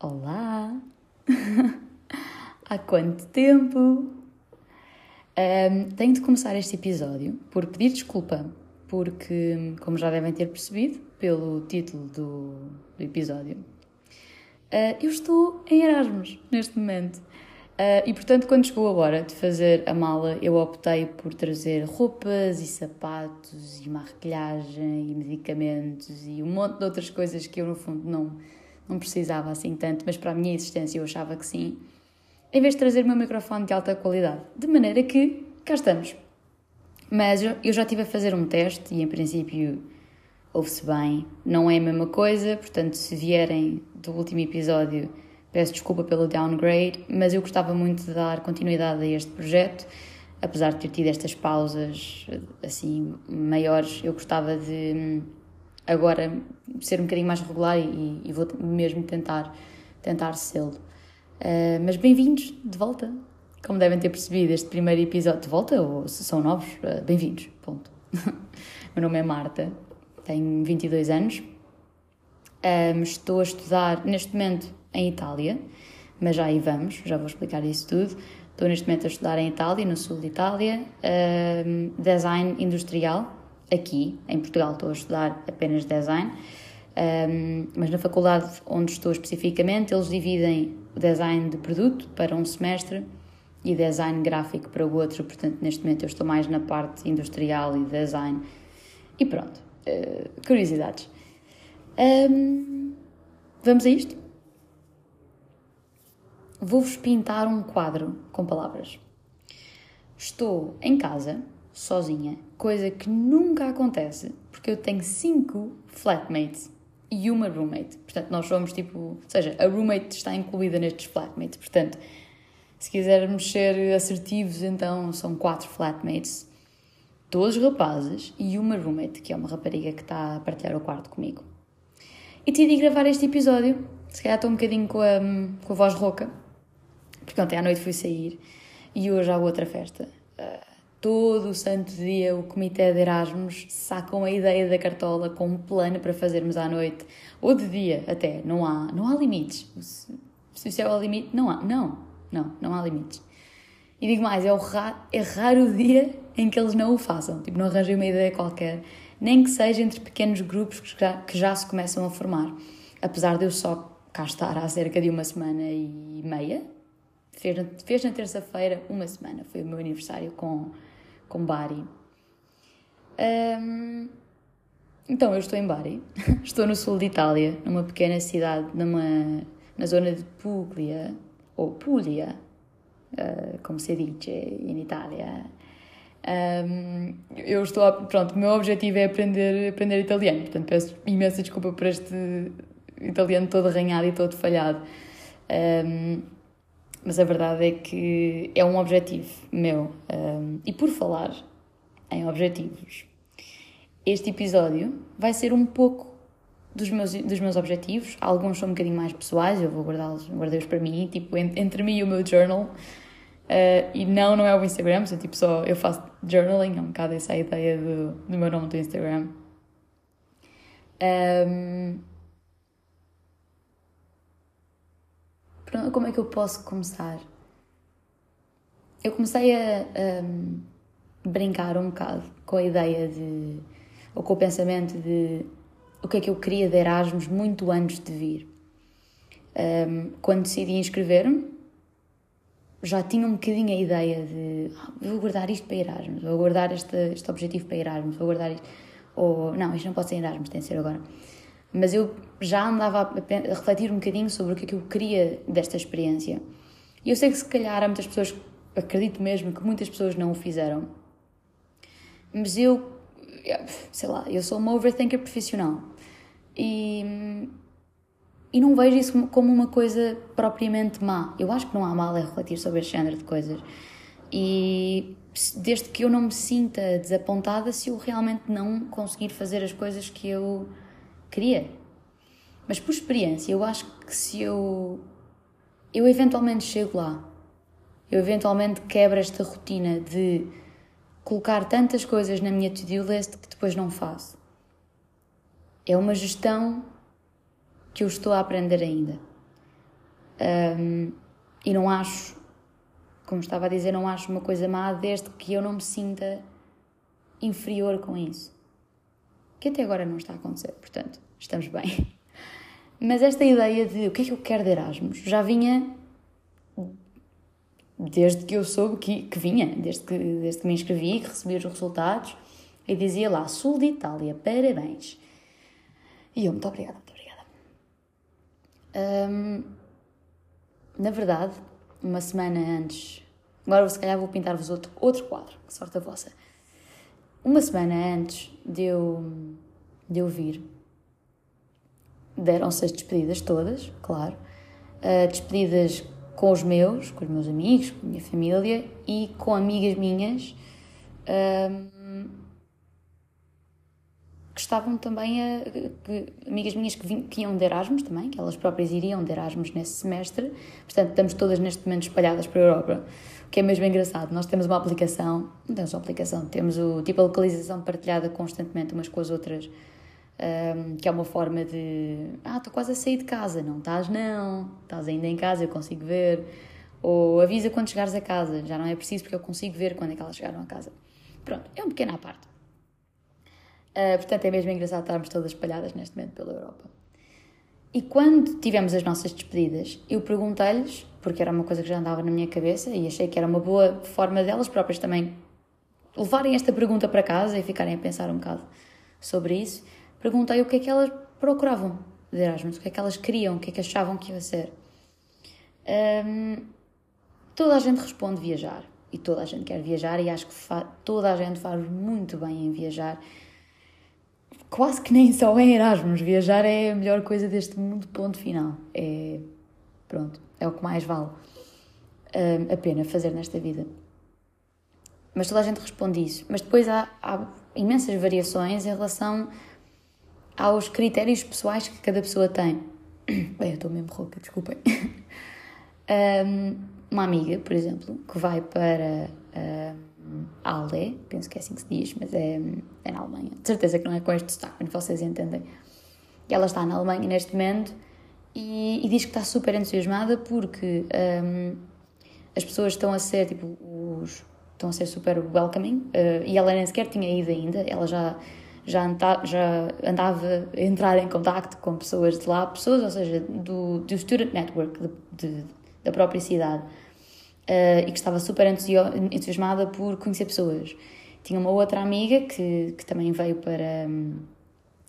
Olá! Há quanto tempo? Um, tenho de começar este episódio por pedir desculpa, porque, como já devem ter percebido pelo título do, do episódio, uh, eu estou em Erasmus neste momento. Uh, e portanto, quando chegou a hora de fazer a mala, eu optei por trazer roupas e sapatos e maquilhagem e medicamentos e um monte de outras coisas que eu, no fundo, não não precisava assim tanto, mas para a minha existência eu achava que sim, em vez de trazer o meu microfone de alta qualidade. De maneira que cá estamos. Mas eu já estive a fazer um teste e em princípio ouve-se bem, não é a mesma coisa, portanto, se vierem do último episódio, peço desculpa pelo downgrade, mas eu gostava muito de dar continuidade a este projeto, apesar de ter tido estas pausas assim maiores, eu gostava de agora ser um bocadinho mais regular e, e vou mesmo tentar, tentar sê-lo. Uh, mas bem-vindos de volta. Como devem ter percebido, este primeiro episódio de volta, ou se são novos, uh, bem-vindos. Ponto. Meu nome é Marta, tenho 22 anos, um, estou a estudar neste momento em Itália, mas já aí vamos, já vou explicar isso tudo. Estou neste momento a estudar em Itália, no sul de Itália, um, design industrial aqui, em Portugal, estou a estudar apenas design, um, mas na faculdade onde estou especificamente, eles dividem design de produto para um semestre e design gráfico para o outro, portanto, neste momento eu estou mais na parte industrial e design. E pronto, uh, curiosidades. Um, vamos a isto? Vou-vos pintar um quadro com palavras. Estou em casa, sozinha, coisa que nunca acontece, porque eu tenho cinco flatmates e uma roommate. Portanto, nós somos tipo. Ou seja, a roommate está incluída nestes flatmates. Portanto, se quisermos ser assertivos, então são quatro flatmates, todos rapazes e uma roommate, que é uma rapariga que está a partilhar o quarto comigo. E decidi gravar este episódio. Se calhar estou um bocadinho com a, com a voz rouca, porque ontem à noite fui sair e hoje há outra festa. Uh, todo o santo dia o comitê de Erasmus sacam a ideia da cartola com um plano para fazermos à noite ou de dia até, não há, não há limites. Se o céu é o limite, não há, não, não, não há limites. E digo mais, é, o ra é raro o dia em que eles não o façam, tipo, não arranjem uma ideia qualquer, nem que seja entre pequenos grupos que já, que já se começam a formar. Apesar de eu só cá estar há cerca de uma semana e meia, fez, na terça-feira uma semana, foi o meu aniversário com com Bari. Um, então, eu estou em Bari, estou no sul de Itália, numa pequena cidade, numa, na zona de Puglia, ou Puglia, uh, como se diz em Itália. Um, eu estou, a, pronto, o meu objetivo é aprender, aprender italiano, portanto peço imensa desculpa por este italiano todo arranhado e todo falhado. Um, mas a verdade é que é um objetivo meu. Um, e por falar em objetivos, este episódio vai ser um pouco dos meus, dos meus objetivos. Alguns são um bocadinho mais pessoais, eu vou guardá-los, guardei-os para mim, tipo, entre mim e o meu journal. Uh, e não, não é o Instagram, sou tipo só, eu faço journaling, é um bocado essa a ideia do, do meu nome do Instagram. Um, como é que eu posso começar? Eu comecei a, a brincar um bocado com a ideia de, ou com o pensamento de o que é que eu queria de Erasmus muito antes de vir. Um, quando decidi inscrever-me, já tinha um bocadinho a ideia de ah, vou guardar isto para Erasmus, vou guardar este, este objetivo para Erasmus, vou guardar isto. Ou não, isto não pode ser Erasmus, tem de ser agora mas eu já andava a refletir um bocadinho sobre o que é que eu queria desta experiência. E eu sei que se calhar há muitas pessoas, acredito mesmo que muitas pessoas não o fizeram, mas eu, sei lá, eu sou uma overthinker profissional e, e não vejo isso como uma coisa propriamente má. Eu acho que não há mal a refletir sobre este género de coisas. E desde que eu não me sinta desapontada se eu realmente não conseguir fazer as coisas que eu queria. Mas por experiência, eu acho que se eu. Eu eventualmente chego lá. Eu eventualmente quebro esta rotina de colocar tantas coisas na minha to-do list que depois não faço. É uma gestão que eu estou a aprender ainda. Um, e não acho, como estava a dizer, não acho uma coisa má desde que eu não me sinta inferior com isso. Que até agora não está a acontecer, portanto, estamos bem. Mas esta ideia de o que é que eu quero de Erasmus já vinha desde que eu soube que, que vinha, desde que, desde que me inscrevi, que recebi os resultados, e dizia lá, Sul de Itália, parabéns. E eu, muito obrigada, muito obrigada. Um, na verdade, uma semana antes, agora se calhar vou pintar-vos outro, outro quadro, que sorte a vossa. Uma semana antes de eu, de eu vir, deram-se as despedidas todas, claro, uh, despedidas com os meus, com os meus amigos, com a minha família e com amigas minhas. Um, que estavam também a, que, amigas minhas que, vinham, que iam de Erasmus também, que elas próprias iriam de Erasmus nesse semestre, portanto estamos todas neste momento espalhadas para a Europa, o que é mesmo engraçado. Nós temos uma aplicação, não temos uma aplicação, temos o tipo de localização partilhada constantemente umas com as outras um, que é uma forma de ah, estou quase a sair de casa, não estás não, estás ainda em casa, eu consigo ver, ou avisa quando chegares a casa, já não é preciso porque eu consigo ver quando é que elas chegaram a casa. Pronto, é um pequeno à parte. Uh, portanto, é mesmo engraçado estarmos todas espalhadas neste momento pela Europa. E quando tivemos as nossas despedidas, eu perguntei-lhes, porque era uma coisa que já andava na minha cabeça e achei que era uma boa forma delas próprias também levarem esta pergunta para casa e ficarem a pensar um bocado sobre isso perguntei o que é que elas procuravam de Erasmus, o que é que elas queriam, o que é que achavam que ia ser. Um, toda a gente responde viajar e toda a gente quer viajar e acho que toda a gente faz muito bem em viajar. Quase que nem só em Erasmus, viajar é a melhor coisa deste mundo, ponto final. É, pronto, é o que mais vale um, a pena fazer nesta vida. Mas toda a gente responde isso. Mas depois há, há imensas variações em relação aos critérios pessoais que cada pessoa tem. Bem, eu estou mesmo rouca, desculpem. Um, uma amiga, por exemplo, que vai para um, Ale, penso que é assim que se diz, mas é, é na Alemanha. De certeza que não é com este sotaque, mas vocês entendem. E ela está na Alemanha neste momento e, e diz que está super entusiasmada porque um, as pessoas estão a ser, tipo, os, estão a ser super welcoming uh, e ela nem sequer tinha ido ainda, ela já já, anda, já andava a entrar em contato com pessoas de lá, pessoas, ou seja, do, do Student Network de, de, da própria cidade, uh, e que estava super entusiasmada por conhecer pessoas. Tinha uma outra amiga que, que também veio para,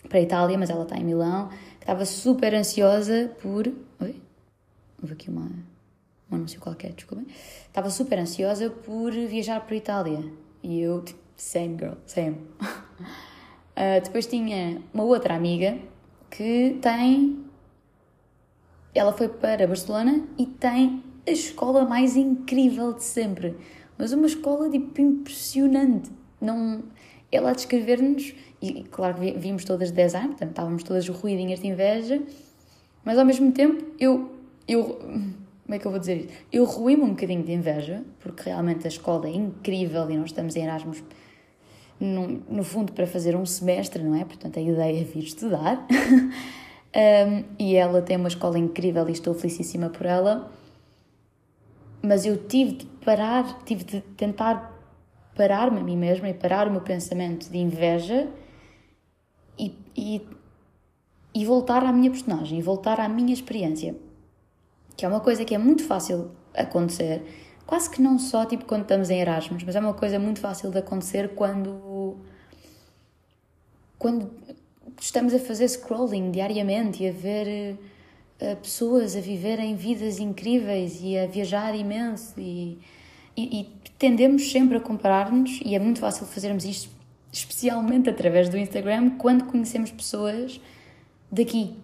para a Itália, mas ela está em Milão, que estava super ansiosa por. Oi? Houve aqui uma, um anúncio qualquer, desculpem. Estava super ansiosa por viajar para a Itália. E eu, tipo, same girl, same. Uh, depois tinha uma outra amiga que tem. Ela foi para Barcelona e tem a escola mais incrível de sempre. Mas uma escola tipo impressionante. Não, ela a descrever-nos, e claro vimos todas de design, portanto estávamos todas ruidinhas de inveja, mas ao mesmo tempo eu. eu como é que eu vou dizer isso? Eu ruí-me um bocadinho de inveja, porque realmente a escola é incrível e nós estamos em Erasmus no, no fundo, para fazer um semestre, não é? Portanto, a ideia é vir estudar. um, e ela tem uma escola incrível e estou felicíssima por ela. Mas eu tive de parar, tive de tentar parar-me a mim mesma e parar o meu pensamento de inveja e, e, e voltar à minha personagem, e voltar à minha experiência. Que é uma coisa que é muito fácil acontecer quase que não só tipo quando estamos em Erasmus, mas é uma coisa muito fácil de acontecer quando quando estamos a fazer scrolling diariamente e a ver uh, pessoas a viverem vidas incríveis e a viajar imenso e, e, e tendemos sempre a comparar-nos e é muito fácil fazermos isto especialmente através do Instagram quando conhecemos pessoas daqui.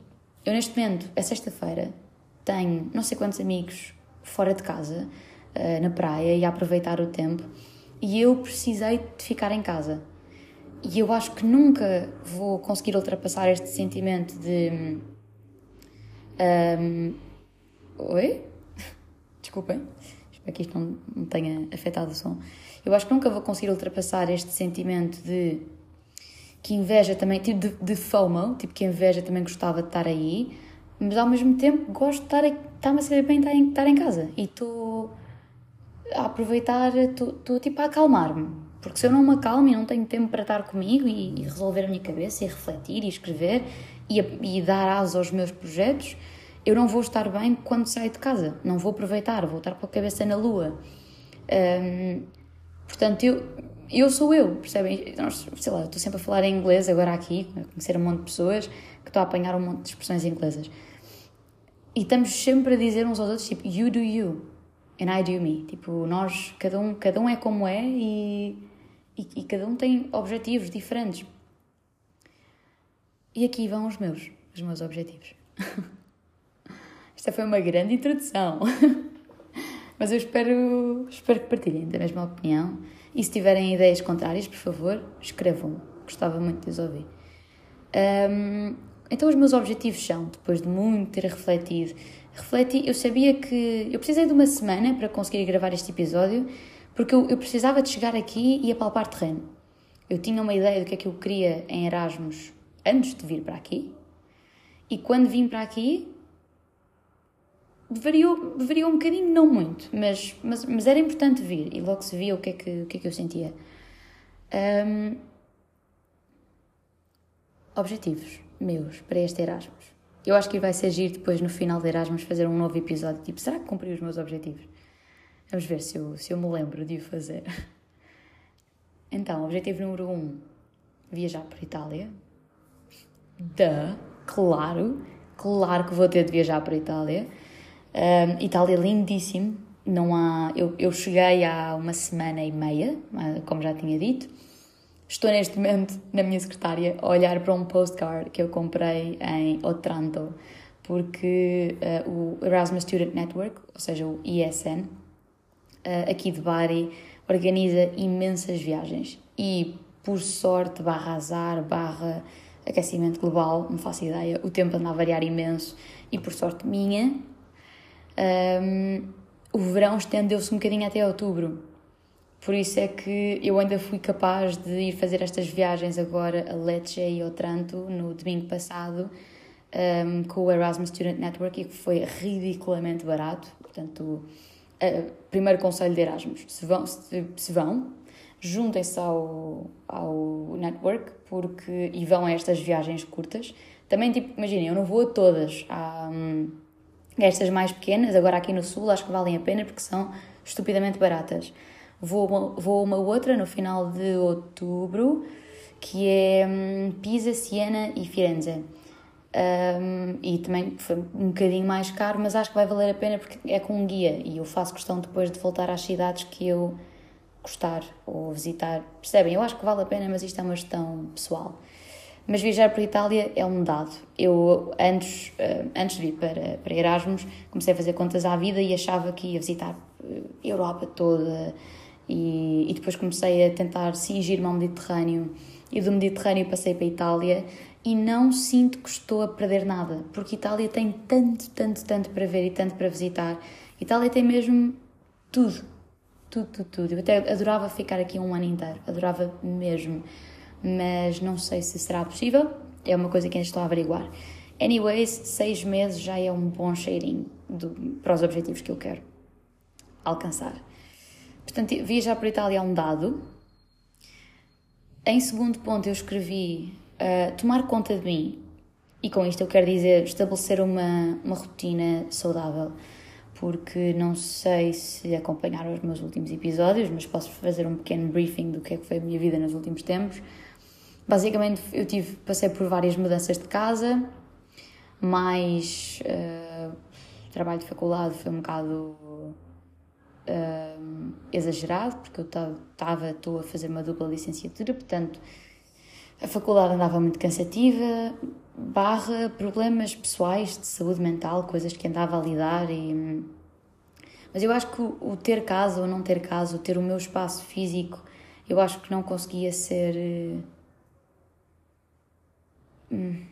Eu neste momento, é sexta-feira, tenho não sei quantos amigos fora de casa uh, na praia e a aproveitar o tempo. E eu precisei de ficar em casa. E eu acho que nunca vou conseguir ultrapassar este sentimento de. Um, oi? Desculpem, espero que isto não, não tenha afetado o som. Eu acho que nunca vou conseguir ultrapassar este sentimento de que inveja também, tipo de, de FOMO, tipo que inveja também gostava de estar aí, mas ao mesmo tempo gosto de estar, está-me a saber bem estar em, estar em casa e estou a aproveitar, estou tipo a acalmar-me, porque se eu não me acalmo e não tenho tempo para estar comigo e, e resolver a minha cabeça e refletir e escrever e, e dar asa aos meus projetos, eu não vou estar bem quando saio de casa, não vou aproveitar, vou estar com a cabeça na lua. Um, portanto, eu, eu sou eu, percebem? Sei lá, estou sempre a falar em inglês agora aqui, a conhecer um monte de pessoas, que estou a apanhar um monte de expressões inglesas. E estamos sempre a dizer uns aos outros, tipo, you do you, and I do me. Tipo, nós, cada um, cada um é como é e, e, e cada um tem objetivos diferentes. E aqui vão os meus, os meus objetivos. Esta foi uma grande introdução. Mas eu espero, espero que partilhem da mesma opinião. E se tiverem ideias contrárias, por favor, escrevam. Gostava muito de ouvir. Um, então, os meus objetivos são, depois de muito ter refletido, refleti, eu sabia que eu precisei de uma semana para conseguir gravar este episódio, porque eu, eu precisava de chegar aqui e apalpar terreno. Eu tinha uma ideia do que é que eu queria em Erasmus antes de vir para aqui, e quando vim para aqui, variou, variou um bocadinho, não muito, mas, mas, mas era importante vir e logo se via o que é que, o que, é que eu sentia. Um, objetivos meus para este Erasmus. Eu acho que vai ser giro depois no final de Erasmus fazer um novo episódio. Tipo, será que cumpri os meus objetivos? Vamos ver se eu, se eu me lembro de o fazer. Então, objetivo número 1: um, viajar para a Itália. Da, claro, claro que vou ter de viajar para a Itália. Um, Itália é lindíssimo. Não há, eu, eu cheguei há uma semana e meia, ah, como já tinha dito. Estou neste momento na minha secretária a olhar para um postcard que eu comprei em Otranto, porque uh, o Erasmus Student Network, ou seja, o ISN, uh, ah, aqui de Bari, organiza imensas viagens e, por sorte, barra azar, barra aquecimento global, não faço ideia, o tempo anda a variar imenso e, por sorte minha, um, o verão estendeu-se um bocadinho até outubro. Por isso é que eu ainda fui capaz de ir fazer estas viagens agora a Lecce e Otranto no domingo passado um, com o Erasmus Student Network e que foi ridiculamente barato. Portanto, uh, primeiro conselho de Erasmus: se vão, se, se vão juntem-se ao, ao network porque, e vão a estas viagens curtas. Também, tipo, imaginem, eu não vou a todas. Há, um, estas mais pequenas, agora aqui no Sul, acho que valem a pena porque são estupidamente baratas. Vou vou uma outra no final de outubro, que é hum, Pisa, Siena e Firenze. Um, e também foi um bocadinho mais caro, mas acho que vai valer a pena porque é com um guia e eu faço questão depois de voltar às cidades que eu gostar ou visitar. Percebem? Eu acho que vale a pena, mas isto é uma gestão pessoal. Mas viajar para a Itália é um dado. Eu, antes, eh, antes de vir para, para Erasmus, comecei a fazer contas à vida e achava que ia visitar a eh, Europa toda. E, e depois comecei a tentar cingir-me ao Mediterrâneo. E do Mediterrâneo passei para a Itália e não sinto que estou a perder nada, porque Itália tem tanto, tanto, tanto para ver e tanto para visitar. Itália tem mesmo tudo. Tudo, tudo, tudo. Eu até adorava ficar aqui um ano inteiro, adorava mesmo mas não sei se será possível, é uma coisa que ainda estou a averiguar. Anyways, seis meses já é um bom cheirinho do, para os objetivos que eu quero alcançar. Portanto, viajar para a Itália é um dado. Em segundo ponto, eu escrevi uh, tomar conta de mim. E com isto eu quero dizer estabelecer uma, uma rotina saudável. Porque não sei se acompanharam os meus últimos episódios, mas posso fazer um pequeno briefing do que é que foi a minha vida nos últimos tempos. Basicamente, eu tive, passei por várias mudanças de casa, mais uh, trabalho de faculdade foi um bocado uh, exagerado, porque eu estava, a fazer uma dupla licenciatura, portanto, a faculdade andava muito cansativa, barra problemas pessoais de saúde mental, coisas que andava a lidar e... Mas eu acho que o ter casa ou não ter casa, o ter o meu espaço físico, eu acho que não conseguia ser hum,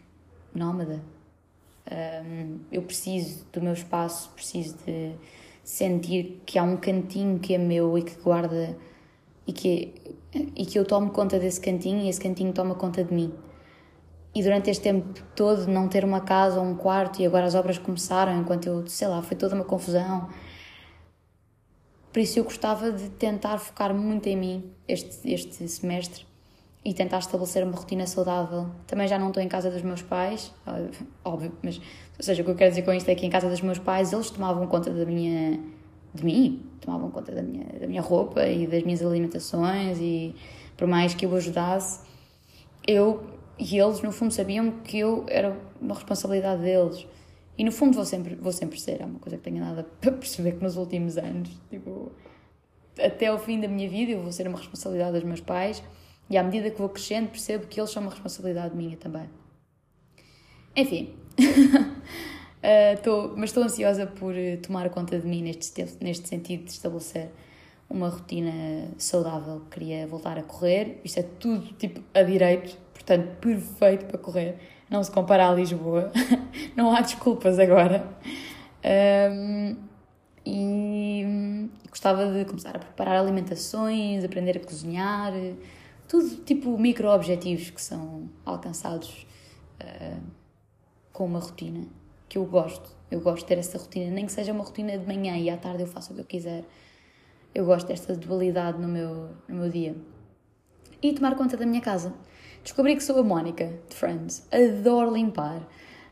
nómada. Eu preciso do meu espaço, preciso de sentir que há um cantinho que é meu e que guarda e que, e que eu tomo conta desse cantinho e esse cantinho toma conta de mim. E durante este tempo todo não ter uma casa ou um quarto e agora as obras começaram enquanto eu, sei lá, foi toda uma confusão. Por isso eu gostava de tentar focar muito em mim este, este semestre e tentar estabelecer uma rotina saudável. Também já não estou em casa dos meus pais, óbvio, mas ou seja, o que eu quero dizer com isto é que em casa dos meus pais eles tomavam conta da minha de mim, tomavam conta da minha, da minha roupa e das minhas alimentações e por mais que eu ajudasse, eu e eles no fundo sabiam que eu era uma responsabilidade deles. E no fundo vou sempre, vou sempre ser, é uma coisa que tenho nada para perceber que nos últimos anos, tipo, até o fim da minha vida eu vou ser uma responsabilidade dos meus pais. E à medida que vou crescendo, percebo que eles são uma responsabilidade minha também. Enfim, uh, tô, mas estou ansiosa por eh, tomar conta de mim neste, neste sentido de estabelecer uma rotina saudável. Queria voltar a correr, isto é tudo tipo a direito, portanto, perfeito para correr. Não se compara a Lisboa, não há desculpas agora. Um, e gostava de começar a preparar alimentações, aprender a cozinhar, tudo tipo micro-objetivos que são alcançados uh, com uma rotina que eu gosto. Eu gosto de ter essa rotina, nem que seja uma rotina de manhã e à tarde eu faço o que eu quiser. Eu gosto desta dualidade no meu, no meu dia. E tomar conta da minha casa. Descobri que sou a Mónica, de Friends. Adoro limpar.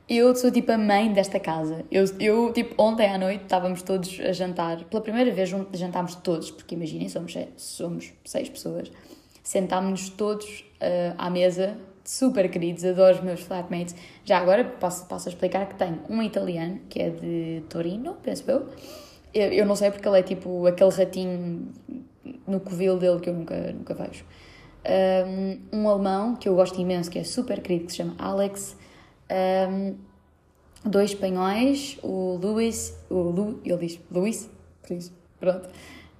Eu sou tipo a mãe desta casa. Eu, eu tipo, ontem à noite estávamos todos a jantar. Pela primeira vez jantámos todos, porque imaginem, somos, somos seis pessoas sentámos-nos todos uh, à mesa, super queridos, adoro os meus flatmates. Já agora posso, posso explicar que tenho um italiano, que é de Torino, penso eu. Eu. Eu não sei porque ele é tipo aquele ratinho no covil dele que eu nunca, nunca vejo. Um, um alemão que eu gosto imenso, que é super querido, que se chama Alex. Um, dois espanhóis, o Luís, o Lu, ele diz Luís, por isso, pronto,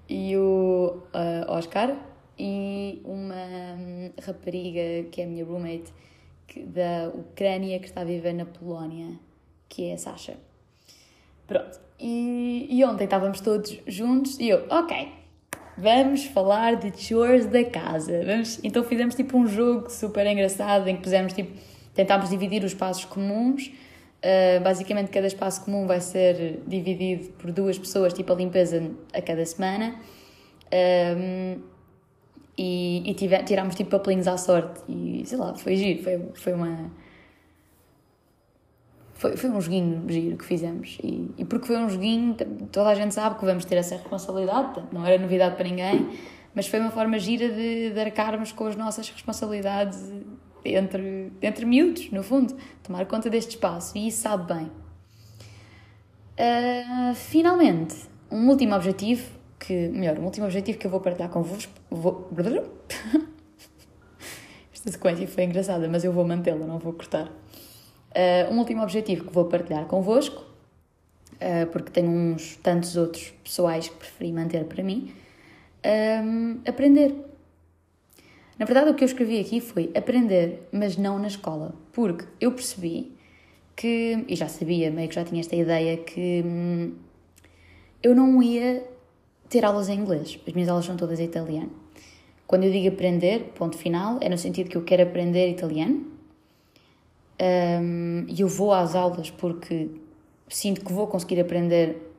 e o uh, Oscar, e uma hum, rapariga que é a minha roommate que, da Ucrânia que está a viver na Polónia, que é a Sasha. Pronto. E, e ontem estávamos todos juntos e eu, ok, vamos falar de chores da casa. Vamos... Então fizemos tipo um jogo super engraçado em que pusemos tipo, tentámos dividir os espaços comuns. Uh, basicamente, cada espaço comum vai ser dividido por duas pessoas, tipo a limpeza a cada semana. Um, e, e tirámos tipo papelinhos à sorte e sei lá, foi giro, foi, foi uma. Foi, foi um joguinho giro que fizemos e, e porque foi um joguinho, toda a gente sabe que vamos ter essa responsabilidade, não era novidade para ninguém, mas foi uma forma gira de, de arcarmos com as nossas responsabilidades entre, entre miúdos, no fundo, tomar conta deste espaço e isso sabe bem. Uh, finalmente, um último objetivo que, melhor, um último objetivo que eu vou partilhar convosco. Vou... Esta sequência foi engraçada, mas eu vou mantê-la, não vou cortar. Uh, um último objetivo que vou partilhar convosco, uh, porque tenho uns tantos outros pessoais que preferi manter para mim. Um, aprender. Na verdade, o que eu escrevi aqui foi aprender, mas não na escola, porque eu percebi que, e já sabia, meio que já tinha esta ideia, que hum, eu não ia ter aulas em inglês. As minhas aulas são todas em italiano. Quando eu digo aprender, ponto final, é no sentido que eu quero aprender italiano. E eu vou às aulas porque sinto que vou conseguir aprender,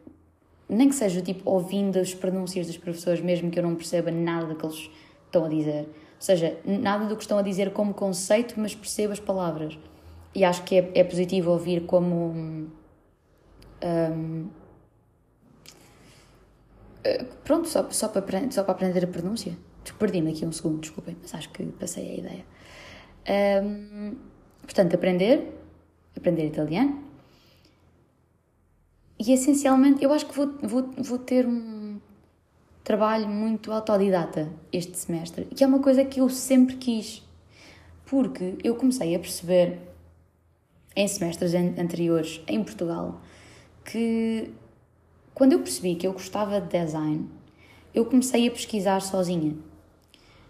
nem que seja tipo ouvindo as pronúncias dos professores, mesmo que eu não perceba nada do que eles estão a dizer. Ou seja, nada do que estão a dizer como conceito, mas percebo as palavras. E acho que é, é positivo ouvir como. Um, eh, pronto, só, só, para, só para aprender a pronúncia. Perdi-me aqui um segundo, desculpem, mas acho que passei a ideia. Um, portanto, aprender, aprender italiano. E essencialmente, eu acho que vou, vou, vou ter um trabalho muito autodidata este semestre, que é uma coisa que eu sempre quis, porque eu comecei a perceber em semestres anteriores em Portugal que quando eu percebi que eu gostava de design, eu comecei a pesquisar sozinha.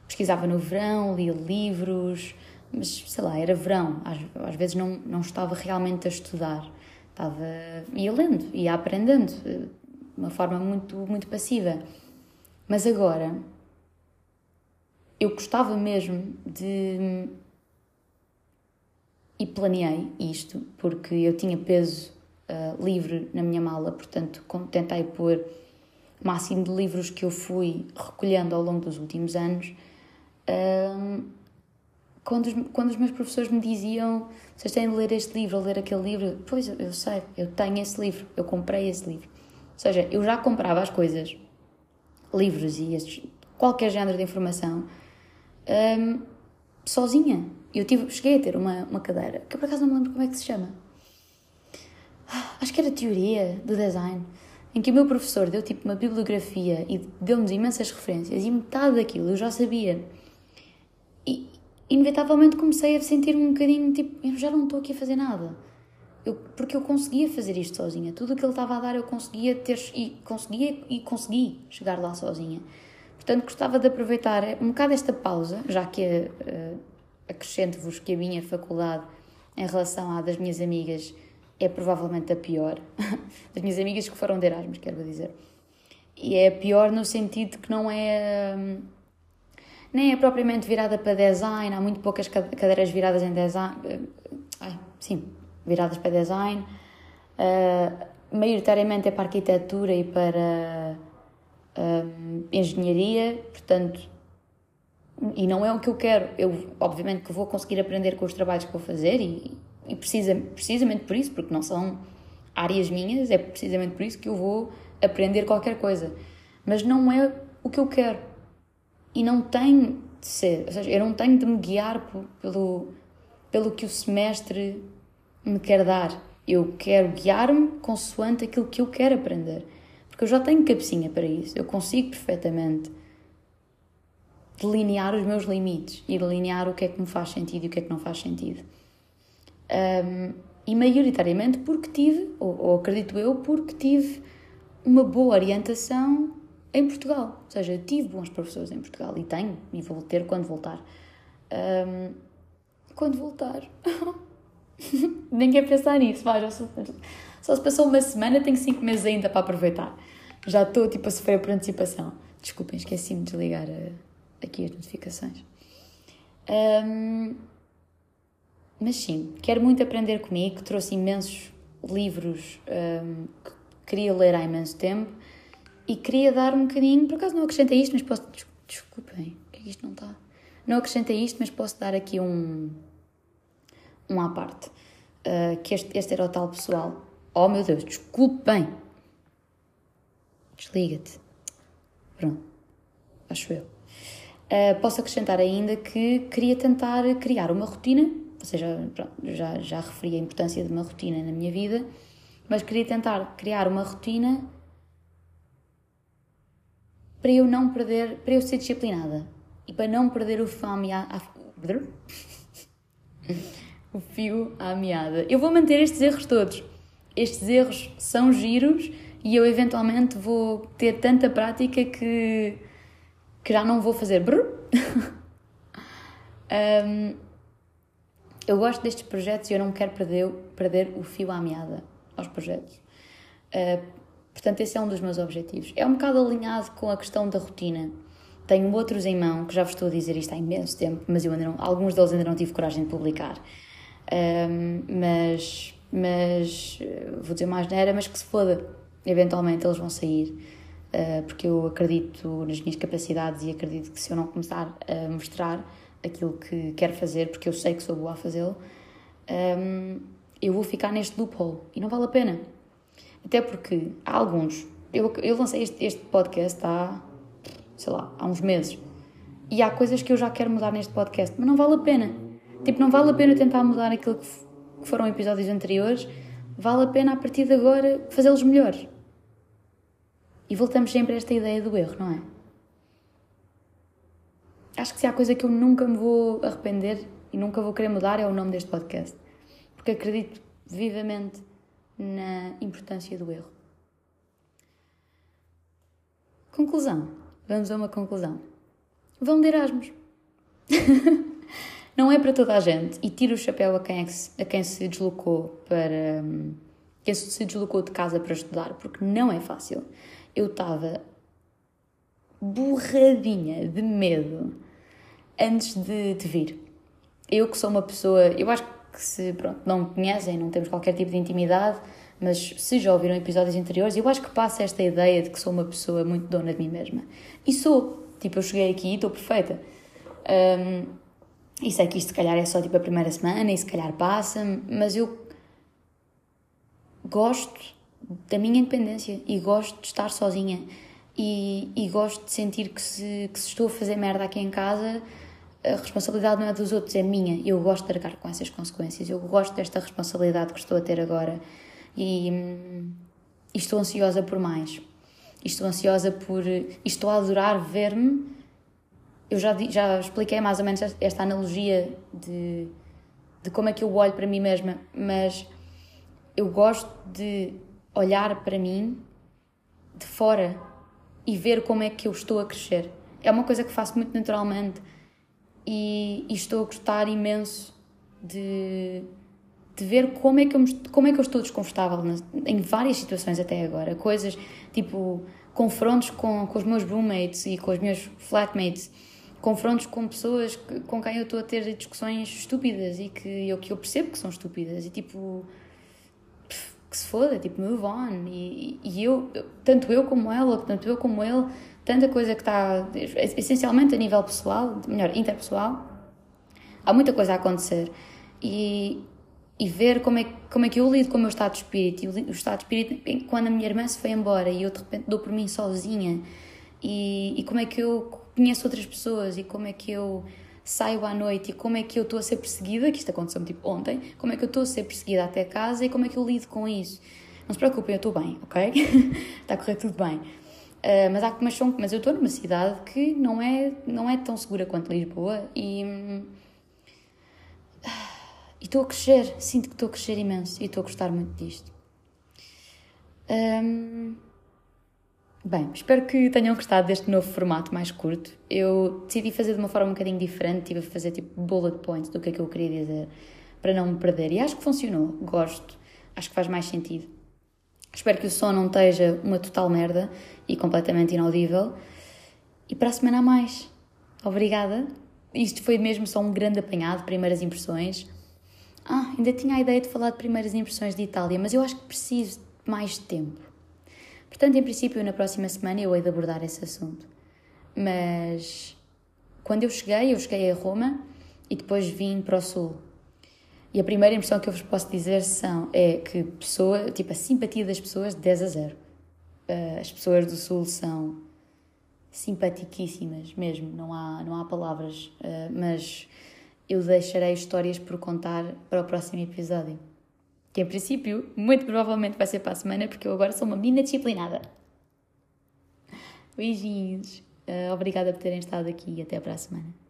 Pesquisava no verão, lia livros, mas sei lá, era verão, às, às vezes não, não estava realmente a estudar. Estava, ia lendo, ia aprendendo. uma forma muito, muito passiva. Mas agora, eu gostava mesmo de. E planeei isto, porque eu tinha peso uh, livre na minha mala, portanto, tentei pôr o máximo de livros que eu fui recolhendo ao longo dos últimos anos. Uh, quando, os, quando os meus professores me diziam vocês têm de ler este livro ou ler aquele livro, pois eu, sei, eu tenho esse livro, eu comprei esse livro. Ou seja, eu já comprava as coisas, livros e estes, qualquer género de informação, um, sozinha. Eu tive, cheguei a ter uma, uma cadeira, que eu por acaso não me lembro como é que se chama. Ah, acho que era teoria do design, em que o meu professor deu tipo uma bibliografia e deu-nos imensas referências e metade daquilo eu já sabia. Inevitavelmente comecei a sentir um bocadinho tipo, eu já não estou aqui a fazer nada. Eu, porque eu conseguia fazer isto sozinha. Tudo o que ele estava a dar eu conseguia ter e conseguia e consegui chegar lá sozinha. Portanto, gostava de aproveitar um bocado esta pausa, já que uh, acrescento-vos que a minha faculdade, em relação à das minhas amigas, é provavelmente a pior. das minhas amigas que foram de Erasmus, quero dizer. E é a pior no sentido que não é. Um, nem é propriamente virada para design, há muito poucas cadeiras viradas em design. Eh, ai, sim, viradas para design. Uh, maioritariamente é para arquitetura e para uh, engenharia, portanto, e não é o que eu quero. Eu, obviamente, que vou conseguir aprender com os trabalhos que vou fazer e, e precisa, precisamente por isso, porque não são áreas minhas, é precisamente por isso que eu vou aprender qualquer coisa. Mas não é o que eu quero e não tem de ser, ou seja, eu não tenho de me guiar pelo, pelo que o semestre me quer dar. Eu quero guiar-me consoante aquilo que eu quero aprender. Porque eu já tenho cabecinha para isso. Eu consigo perfeitamente delinear os meus limites e delinear o que é que me faz sentido e o que é que não faz sentido. Um, e maioritariamente porque tive, ou, ou acredito eu, porque tive uma boa orientação em Portugal. Ou seja, tive bons professores em Portugal e tenho, e vou ter quando voltar. Um, quando voltar. Nem quero pensar nisso, vai, só, só se passou uma semana, tenho 5 meses ainda para aproveitar. Já estou tipo a sofrer por antecipação. Desculpem, esqueci-me de desligar uh, aqui as notificações. Um, mas sim, quero muito aprender comigo, trouxe imensos livros um, que queria ler há imenso tempo e queria dar um bocadinho, por acaso não acrescentei isto, mas posso. Desculpem, é que isto não está? Não acrescentei isto, mas posso dar aqui um. um à parte. Uh, que este, este era o tal pessoal. Oh meu Deus, desculpem! Desliga-te. Pronto. Acho eu. Uh, posso acrescentar ainda que queria tentar criar uma rotina, ou seja, pronto, já, já referi a importância de uma rotina na minha vida, mas queria tentar criar uma rotina para eu não perder, para eu ser disciplinada e para não perder o fio à meada. o fio à meada. Eu vou manter estes erros todos. Estes erros são giros e eu eventualmente vou ter tanta prática que, que já não vou fazer um, eu gosto destes projetos e eu não quero perder, perder o fio à meada aos projetos. Uh, Portanto, esse é um dos meus objetivos. É um bocado alinhado com a questão da rotina. Tenho outros em mão, que já vos estou a dizer isto há imenso tempo, mas eu ainda não, alguns deles ainda não tive coragem de publicar. Um, mas, mas, vou dizer mais neira, mas que se foda, eventualmente eles vão sair, uh, porque eu acredito nas minhas capacidades e acredito que se eu não começar a mostrar aquilo que quero fazer, porque eu sei que sou boa a fazê-lo, um, eu vou ficar neste loophole e não vale a pena. Até porque há alguns. Eu, eu lancei este, este podcast há, sei lá, há uns meses. E há coisas que eu já quero mudar neste podcast, mas não vale a pena. Tipo, não vale a pena tentar mudar aquilo que, que foram episódios anteriores, vale a pena a partir de agora fazê-los melhores. E voltamos sempre a esta ideia do erro, não é? Acho que se há coisa que eu nunca me vou arrepender e nunca vou querer mudar é o nome deste podcast. Porque acredito vivamente na importância do erro. Conclusão. Vamos a uma conclusão. Vão de Erasmus. não é para toda a gente e tiro o chapéu a quem, é se, a quem se deslocou para, quem se deslocou de casa para estudar, porque não é fácil. Eu estava borradinha de medo antes de, de vir. Eu que sou uma pessoa, eu acho que se pronto, não me conhecem, não temos qualquer tipo de intimidade, mas se já ouviram episódios anteriores, eu acho que passa esta ideia de que sou uma pessoa muito dona de mim mesma. E sou. Tipo, eu cheguei aqui e estou perfeita. Um, e sei que isto se calhar é só tipo a primeira semana e se calhar passa, mas eu gosto da minha independência e gosto de estar sozinha e, e gosto de sentir que se, que se estou a fazer merda aqui em casa a responsabilidade não é dos outros, é minha. Eu gosto de arcar com essas consequências. Eu gosto desta responsabilidade que estou a ter agora e, e estou ansiosa por mais. E estou ansiosa por. E estou a adorar ver-me. Eu já, já expliquei mais ou menos esta analogia de, de como é que eu olho para mim mesma, mas eu gosto de olhar para mim de fora e ver como é que eu estou a crescer. É uma coisa que faço muito naturalmente e, e estou a gostar imenso de, de ver como é, que eu, como é que eu estou desconfortável em várias situações até agora. Coisas tipo confrontos com, com os meus roommates e com os meus flatmates, confrontos com pessoas com quem eu estou a ter discussões estúpidas e que eu, que eu percebo que são estúpidas. E tipo que se foda, tipo move on. E, e eu, tanto eu como ela, tanto eu como ele tanta coisa que está, essencialmente a nível pessoal, melhor, interpessoal, há muita coisa a acontecer. E, e ver como é, como é que eu lido com o meu estado de espírito. E o estado de espírito, quando a minha irmã se foi embora e eu de repente dou por mim sozinha, e, e como é que eu conheço outras pessoas, e como é que eu saio à noite, e como é que eu estou a ser perseguida, que isto aconteceu-me tipo ontem, como é que eu estou a ser perseguida até casa e como é que eu lido com isso. Não se preocupem, eu estou bem, ok? Está a correr tudo bem. Uh, mas, há, mas, são, mas eu estou numa cidade que não é, não é tão segura quanto Lisboa e estou a crescer, sinto que estou a crescer imenso e estou a gostar muito disto. Um, bem, espero que tenham gostado deste novo formato mais curto. Eu decidi fazer de uma forma um bocadinho diferente, tive a fazer tipo bullet points do que é que eu queria dizer para não me perder e acho que funcionou, gosto, acho que faz mais sentido. Espero que o som não esteja uma total merda e completamente inaudível. E para a semana a mais. Obrigada. Isto foi mesmo só um grande apanhado, primeiras impressões. Ah, ainda tinha a ideia de falar de primeiras impressões de Itália, mas eu acho que preciso de mais tempo. Portanto, em princípio, na próxima semana eu hei de abordar esse assunto. Mas quando eu cheguei, eu cheguei a Roma e depois vim para o Sul. E a primeira impressão que eu vos posso dizer são, é que pessoa, tipo, a simpatia das pessoas de 10 a 0. Eh, as pessoas do Sul são simpaticíssimas mesmo, não há, não há palavras, uh, mas eu deixarei histórias por contar para o próximo episódio. Que em princípio, muito provavelmente vai ser para a semana, porque eu agora sou uma mina disciplinada. Beijinhos. Uh, obrigada por terem estado aqui e até para a semana.